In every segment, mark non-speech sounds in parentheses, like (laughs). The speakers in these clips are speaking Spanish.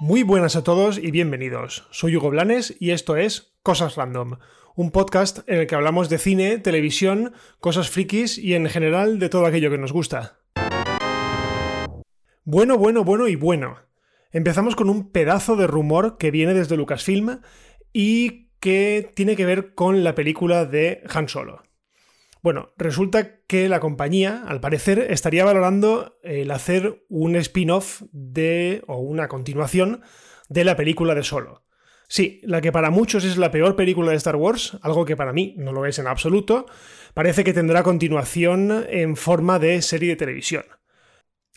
Muy buenas a todos y bienvenidos. Soy Hugo Blanes y esto es Cosas Random, un podcast en el que hablamos de cine, televisión, cosas frikis y en general de todo aquello que nos gusta. Bueno, bueno, bueno y bueno. Empezamos con un pedazo de rumor que viene desde Lucasfilm y que tiene que ver con la película de Han Solo. Bueno, resulta que la compañía, al parecer, estaría valorando el hacer un spin-off de. o una continuación de la película de Solo. Sí, la que para muchos es la peor película de Star Wars, algo que para mí no lo es en absoluto, parece que tendrá continuación en forma de serie de televisión.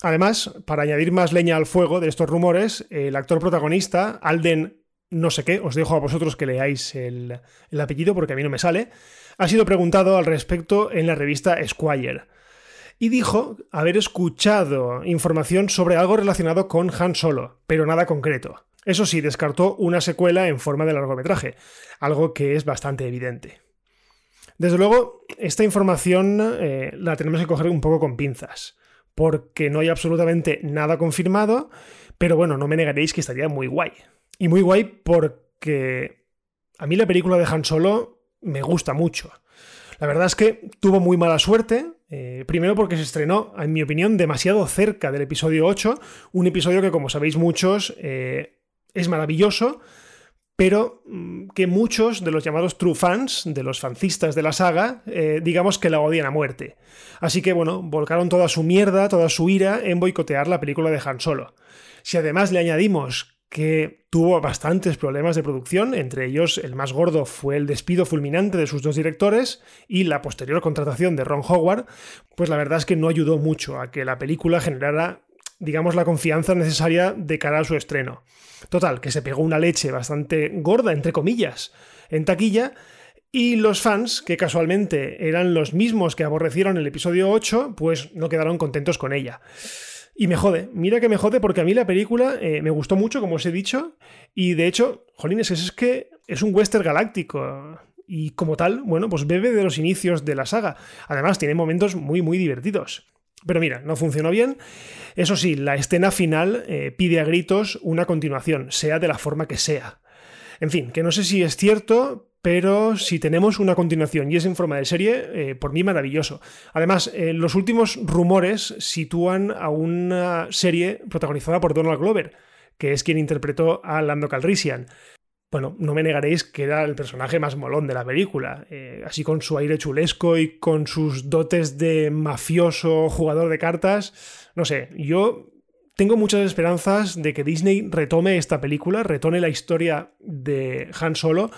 Además, para añadir más leña al fuego de estos rumores, el actor protagonista, Alden no sé qué, os dejo a vosotros que leáis el, el apellido porque a mí no me sale, ha sido preguntado al respecto en la revista Squire. Y dijo haber escuchado información sobre algo relacionado con Han Solo, pero nada concreto. Eso sí, descartó una secuela en forma de largometraje, algo que es bastante evidente. Desde luego, esta información eh, la tenemos que coger un poco con pinzas, porque no hay absolutamente nada confirmado, pero bueno, no me negaréis que estaría muy guay. Y muy guay porque a mí la película de Han Solo me gusta mucho. La verdad es que tuvo muy mala suerte, eh, primero porque se estrenó, en mi opinión, demasiado cerca del episodio 8, un episodio que, como sabéis muchos, eh, es maravilloso, pero mm, que muchos de los llamados true fans, de los fancistas de la saga, eh, digamos que la odian a muerte. Así que, bueno, volcaron toda su mierda, toda su ira en boicotear la película de Han Solo. Si además le añadimos que tuvo bastantes problemas de producción, entre ellos el más gordo fue el despido fulminante de sus dos directores y la posterior contratación de Ron Howard, pues la verdad es que no ayudó mucho a que la película generara digamos, la confianza necesaria de cara a su estreno. Total, que se pegó una leche bastante gorda, entre comillas, en taquilla, y los fans, que casualmente eran los mismos que aborrecieron el episodio 8, pues no quedaron contentos con ella. Y me jode, mira que me jode porque a mí la película eh, me gustó mucho, como os he dicho, y de hecho, jolines, es que es un western galáctico. Y como tal, bueno, pues bebe de los inicios de la saga. Además, tiene momentos muy, muy divertidos. Pero mira, no funcionó bien. Eso sí, la escena final eh, pide a gritos una continuación, sea de la forma que sea. En fin, que no sé si es cierto, pero si tenemos una continuación y es en forma de serie, eh, por mí maravilloso. Además, eh, los últimos rumores sitúan a una serie protagonizada por Donald Glover, que es quien interpretó a Lando Calrissian. Bueno, no me negaréis que era el personaje más molón de la película, eh, así con su aire chulesco y con sus dotes de mafioso jugador de cartas. No sé, yo tengo muchas esperanzas de que Disney retome esta película, retome la historia de Han Solo,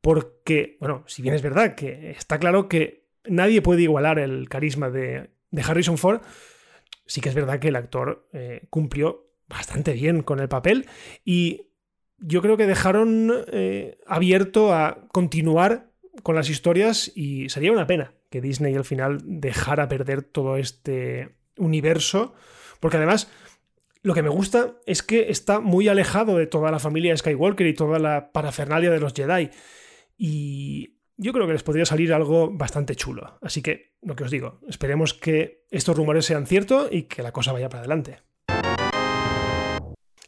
porque, bueno, si bien es verdad que está claro que nadie puede igualar el carisma de, Harrison Ford, sí que es verdad que el actor eh, cumplió bastante bien con el papel y yo creo que dejaron eh, abierto a continuar con las historias y sería una pena que Disney al final dejara perder todo este universo, porque además lo que me gusta es que está muy alejado de toda la familia Skywalker y toda la parafernalia de los Jedi. Y yo creo que les podría salir algo bastante chulo. Así que, lo que os digo, esperemos que estos rumores sean ciertos y que la cosa vaya para adelante.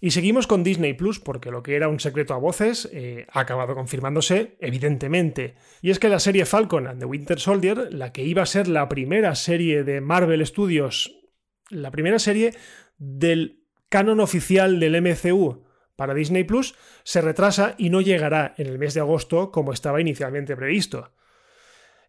Y seguimos con Disney Plus porque lo que era un secreto a voces eh, ha acabado confirmándose, evidentemente. Y es que la serie Falcon and the Winter Soldier, la que iba a ser la primera serie de Marvel Studios, la primera serie del canon oficial del MCU para Disney Plus se retrasa y no llegará en el mes de agosto como estaba inicialmente previsto.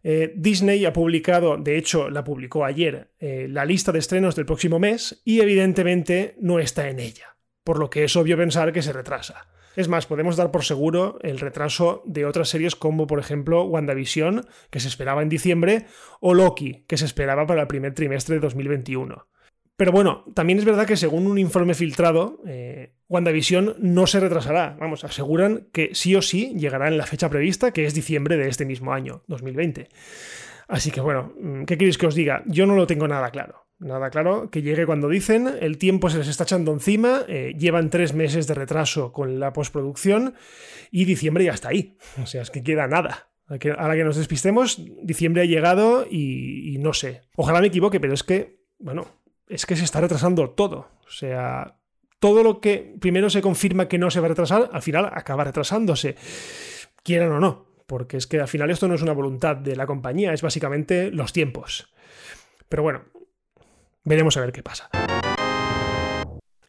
Eh, Disney ha publicado, de hecho la publicó ayer, eh, la lista de estrenos del próximo mes y evidentemente no está en ella, por lo que es obvio pensar que se retrasa. Es más, podemos dar por seguro el retraso de otras series como por ejemplo WandaVision, que se esperaba en diciembre, o Loki, que se esperaba para el primer trimestre de 2021. Pero bueno, también es verdad que según un informe filtrado, eh, WandaVision no se retrasará. Vamos, aseguran que sí o sí llegará en la fecha prevista, que es diciembre de este mismo año, 2020. Así que bueno, mm, ¿qué queréis que os diga? Yo no lo tengo nada claro. Nada claro, que llegue cuando dicen, el tiempo se les está echando encima, eh, llevan tres meses de retraso con la postproducción y diciembre ya está ahí. (laughs) O sea, es que queda nada. Ahora que nos despistemos, diciembre ha llegado y, y no sé. Ojalá me equivoque, pero es que, bueno, es que se está retrasando todo. O sea, todo lo que primero se confirma que no se va a retrasar, al final acaba retrasándose, quieran o no, porque es que al final esto no es una voluntad de la compañía, es básicamente los tiempos. Pero bueno, veremos a ver qué pasa.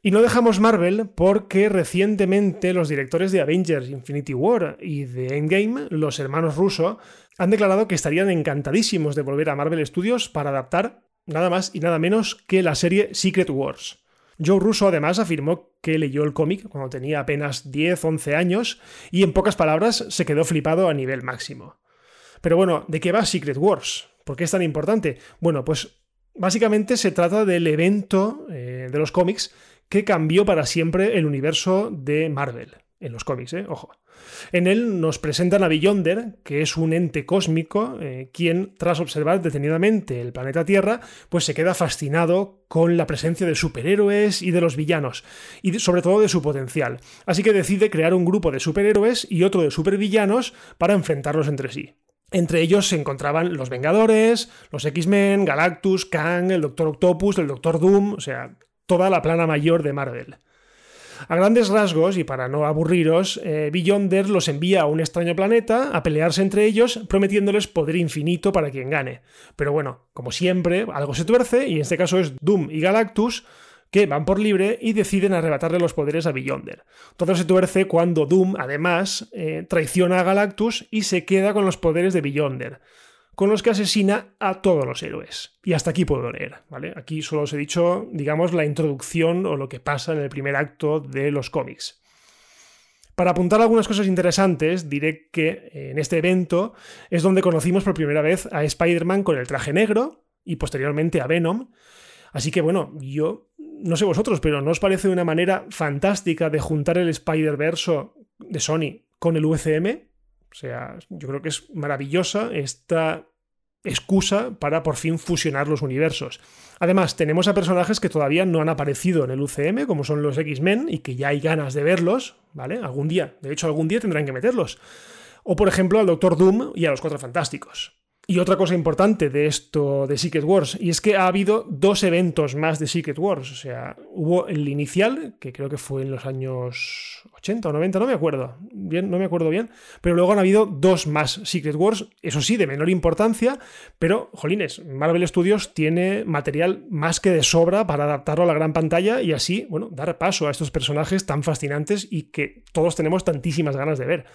Y no dejamos Marvel porque recientemente los directores de Avengers Infinity War y de Endgame, los hermanos Russo, han declarado que estarían encantadísimos de volver a Marvel Studios para adaptar nada más y nada menos que la serie Secret Wars. Joe Russo además afirmó que leyó el cómic cuando tenía apenas 10-11 años y en pocas palabras se quedó flipado a nivel máximo. Pero bueno, ¿de qué va Secret Wars? ¿Por qué es tan importante? Bueno, pues básicamente se trata del evento eh, de los cómics que cambió para siempre el universo de Marvel. En los cómics, ¿eh? Ojo. En él nos presentan a Beyonder, que es un ente cósmico, eh, quien, tras observar detenidamente el planeta Tierra, pues se queda fascinado con la presencia de superhéroes y de los villanos, y sobre todo de su potencial. Así que decide crear un grupo de superhéroes y otro de supervillanos para enfrentarlos entre sí. Entre ellos se encontraban los Vengadores, los X-Men, Galactus, Kang, el Doctor Octopus, el Doctor Doom, o sea, toda la plana mayor de Marvel. A grandes rasgos, y para no aburriros, eh, Beyonder los envía a un extraño planeta a pelearse entre ellos, prometiéndoles poder infinito para quien gane. Pero bueno, como siempre, algo se tuerce, y en este caso es Doom y Galactus, que van por libre y deciden arrebatarle los poderes a Beyonder. Todo se tuerce cuando Doom, además, eh, traiciona a Galactus y se queda con los poderes de Beyonder con los que asesina a todos los héroes. Y hasta aquí puedo leer, ¿vale? Aquí solo os he dicho, digamos, la introducción o lo que pasa en el primer acto de los cómics. Para apuntar algunas cosas interesantes, diré que en este evento es donde conocimos por primera vez a Spider-Man con el traje negro y posteriormente a Venom. Así que bueno, yo no sé vosotros, pero ¿no os parece una manera fantástica de juntar el Spider-Verse de Sony con el UCM? O sea, yo creo que es maravillosa esta excusa para por fin fusionar los universos. Además, tenemos a personajes que todavía no han aparecido en el UCM, como son los X-Men, y que ya hay ganas de verlos, ¿vale? Algún día. De hecho, algún día tendrán que meterlos. O, por ejemplo, al Doctor Doom y a los Cuatro Fantásticos. Y otra cosa importante de esto de Secret Wars, y es que ha habido dos eventos más de Secret Wars. O sea, hubo el inicial, que creo que fue en los años 80 o 90, no me acuerdo. Bien, no me acuerdo bien. Pero luego han habido dos más Secret Wars, eso sí, de menor importancia. Pero, jolines, Marvel Studios tiene material más que de sobra para adaptarlo a la gran pantalla y así, bueno, dar paso a estos personajes tan fascinantes y que todos tenemos tantísimas ganas de ver.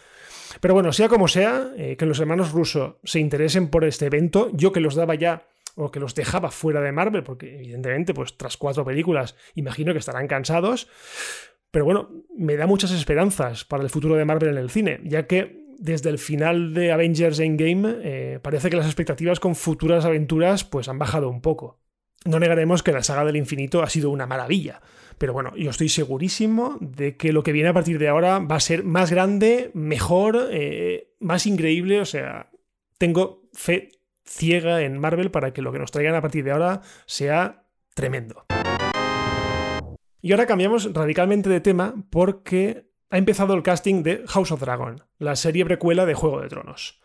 Pero bueno, sea como sea, eh, que los hermanos rusos se interesen por este evento, yo que los daba ya o que los dejaba fuera de Marvel, porque evidentemente, pues tras cuatro películas, imagino que estarán cansados. Pero bueno, me da muchas esperanzas para el futuro de Marvel en el cine, ya que desde el final de Avengers Endgame eh, parece que las expectativas con futuras aventuras pues han bajado un poco. No negaremos que la saga del infinito ha sido una maravilla, pero bueno, yo estoy segurísimo de que lo que viene a partir de ahora va a ser más grande, mejor, eh, más increíble. O sea, tengo fe ciega en Marvel para que lo que nos traigan a partir de ahora sea tremendo. Y ahora cambiamos radicalmente de tema porque ha empezado el casting de House of Dragon, la serie precuela de Juego de Tronos.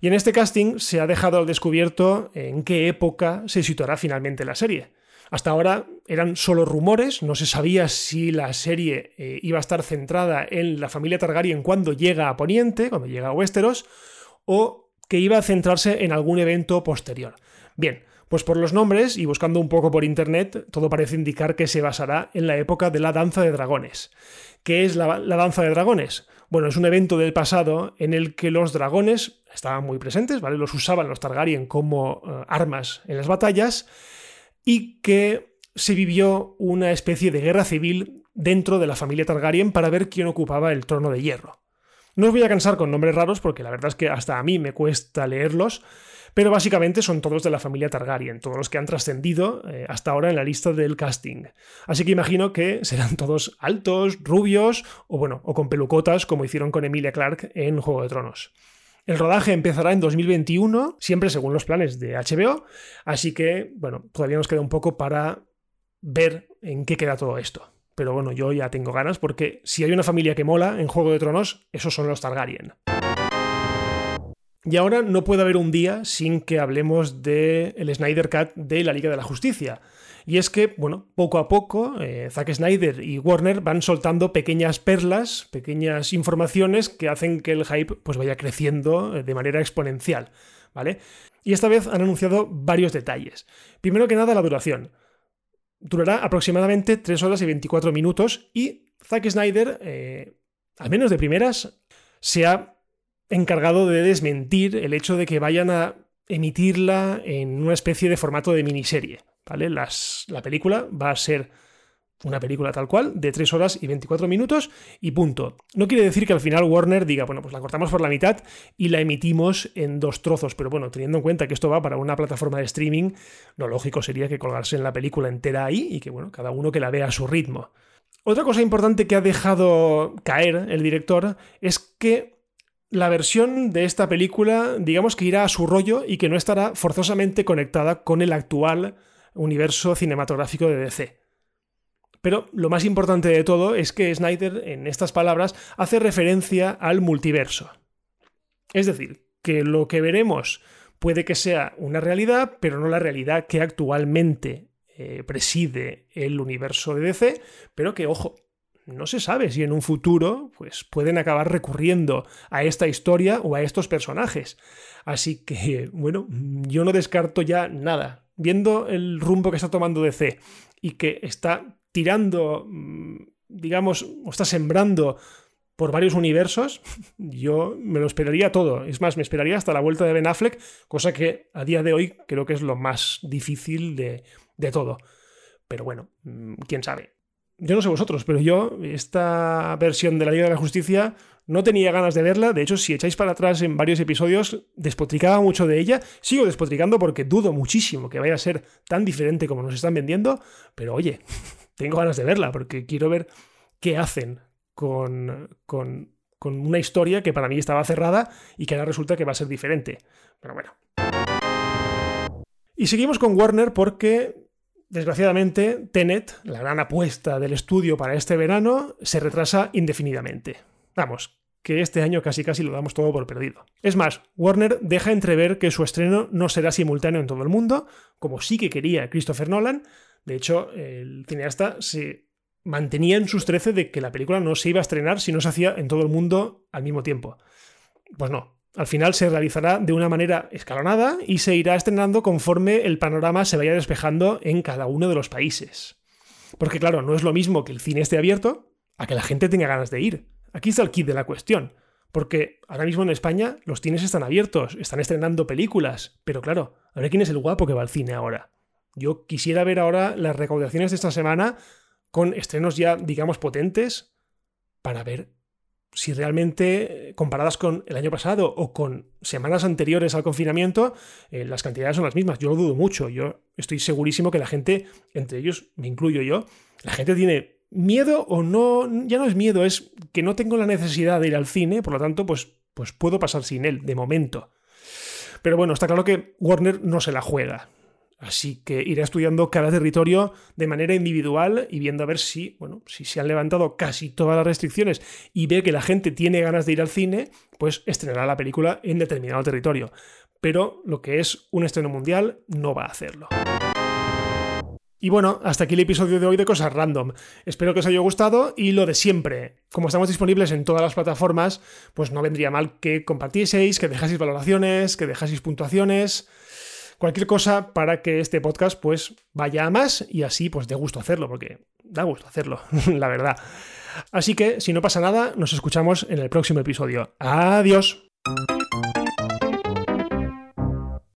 Y en este casting se ha dejado al descubierto en qué época se situará finalmente la serie. Hasta ahora eran solo rumores, no se sabía si la serie eh, iba a estar centrada en la familia Targaryen cuando llega a Poniente, cuando llega a Westeros, o que iba a centrarse en algún evento posterior. Bien, pues por los nombres y buscando un poco por internet, todo parece indicar que se basará en la época de la danza de dragones. ¿Qué es la, danza de dragones? Bueno, es un evento del pasado en el que los dragones estaban muy presentes, ¿vale? Los usaban los Targaryen como eh, armas en las batallas y que se vivió una especie de guerra civil dentro de la familia Targaryen para ver quién ocupaba el trono de hierro. No os voy a cansar con nombres raros porque la verdad es que hasta a mí me cuesta leerlos, pero básicamente son todos de la familia Targaryen, todos los que han trascendido eh, hasta ahora en la lista del casting. Así que imagino que serán (laughs) todos altos, rubios o bueno, o con pelucotas como hicieron con Emilia Clarke en Juego de Tronos. El rodaje empezará en 2021, siempre según los planes de HBO, así que, bueno, todavía nos queda un poco para ver en qué queda todo esto. Pero bueno, yo ya tengo ganas porque si hay una familia que mola en Juego de Tronos, esos son los Targaryen. Y ahora no puede haber un día sin que hablemos del el Snyder Cut de la Liga de la Justicia. Y es que, bueno, poco a poco, eh, Zack Snyder y Warner van soltando pequeñas perlas, pequeñas informaciones que hacen que el hype pues, vaya creciendo eh, de manera exponencial. ¿Vale? Y esta vez han anunciado varios detalles. Primero que nada, la duración. Durará aproximadamente 3 horas y 24 minutos y Zack Snyder, eh, al menos de primeras, se ha encargado de desmentir el hecho de que vayan a emitirla en una especie de formato de miniserie. ¿Vale? La película va a ser una película tal cual, de 3 horas y 24 minutos y punto. No quiere decir que al final Warner diga, bueno, pues la cortamos por la mitad y la emitimos en dos trozos, pero bueno, teniendo en cuenta que esto va para una plataforma de streaming, lo lógico sería que colgarse en la película entera ahí y que, bueno, cada uno que la vea a su ritmo. Otra cosa importante que ha dejado caer el director es que la versión de esta película, digamos que irá a su rollo y que no estará forzosamente conectada con el actual universo cinematográfico de DC. Pero lo más importante de todo es que Snyder, en estas palabras, hace referencia al multiverso. Es decir, que lo que veremos puede que sea una realidad, pero no la realidad que actualmente eh, preside el universo de DC, pero que, ojo, no se sabe si en un futuro pues, pueden acabar recurriendo a esta historia o a estos personajes. Así que, (laughs) bueno, yo no descarto ya nada viendo el rumbo que está tomando DC y que está tirando, mm, digamos, o está sembrando por varios universos, (laughs) yo me lo esperaría todo. Es más, me esperaría hasta la vuelta de Ben Affleck, cosa que a día de hoy creo que es lo más difícil de, de todo. Pero bueno, mm, quién sabe. Yo no sé vosotros, pero yo, esta versión de la Liga de la Justicia, no tenía ganas de verla. De hecho, si echáis para atrás en varios episodios, despotricaba mucho de ella. Sigo despotricando porque dudo muchísimo que vaya a ser tan diferente como nos están vendiendo. Pero oye, (laughs) tengo ganas de verla porque quiero ver qué hacen con, con, con una historia que para mí estaba cerrada y que ahora resulta que va a ser diferente. Pero bueno. Y seguimos con Warner porque Desgraciadamente, Tenet, la gran apuesta del estudio para este verano, se retrasa indefinidamente. Vamos, que este año casi casi lo damos todo por perdido. Es más, Warner deja entrever que su estreno no será simultáneo en todo el mundo, como sí que quería Christopher Nolan. De hecho, el cineasta se mantenía en sus trece de que la película no se iba a estrenar si no se hacía en todo el mundo al mismo tiempo. Pues no, al final se realizará de una manera escalonada y se irá estrenando conforme el panorama se vaya despejando en cada uno de los países. Porque claro, no es lo mismo que el cine esté abierto a que la gente tenga ganas de ir. Aquí está el kit de la cuestión. Porque ahora mismo en España los cines están abiertos, están estrenando películas, pero claro, a ver quién es el guapo que va al cine ahora. Yo quisiera ver ahora las recaudaciones de esta semana con estrenos ya, digamos, potentes para ver si realmente, comparadas con el año pasado o con semanas anteriores al confinamiento, eh, las cantidades son las mismas. Yo lo dudo mucho. Yo estoy segurísimo que la gente, entre ellos me incluyo yo, la gente tiene miedo o no, ya no es miedo, es que no tengo la necesidad de ir al cine, por lo tanto, pues, pues puedo pasar sin él, de momento. Pero bueno, está claro que Warner no se la juega. Así que iré estudiando cada territorio de manera individual y viendo a ver si, bueno, si se han levantado casi todas las restricciones y ve que la gente tiene ganas de ir al cine, pues estrenará la película en determinado territorio. Pero lo que es un estreno mundial no va a hacerlo. Y bueno, hasta aquí el episodio de hoy de Cosas Random. Espero que os haya gustado y lo de siempre. Como estamos disponibles en todas las plataformas, pues no vendría mal que compartieseis, que dejaseis valoraciones, que dejaseis puntuaciones cualquier cosa para que este podcast pues vaya a más y así pues dé gusto hacerlo, porque da gusto hacerlo, (laughs) la verdad. Así que si no pasa nada, nos escuchamos en el próximo episodio. Adiós.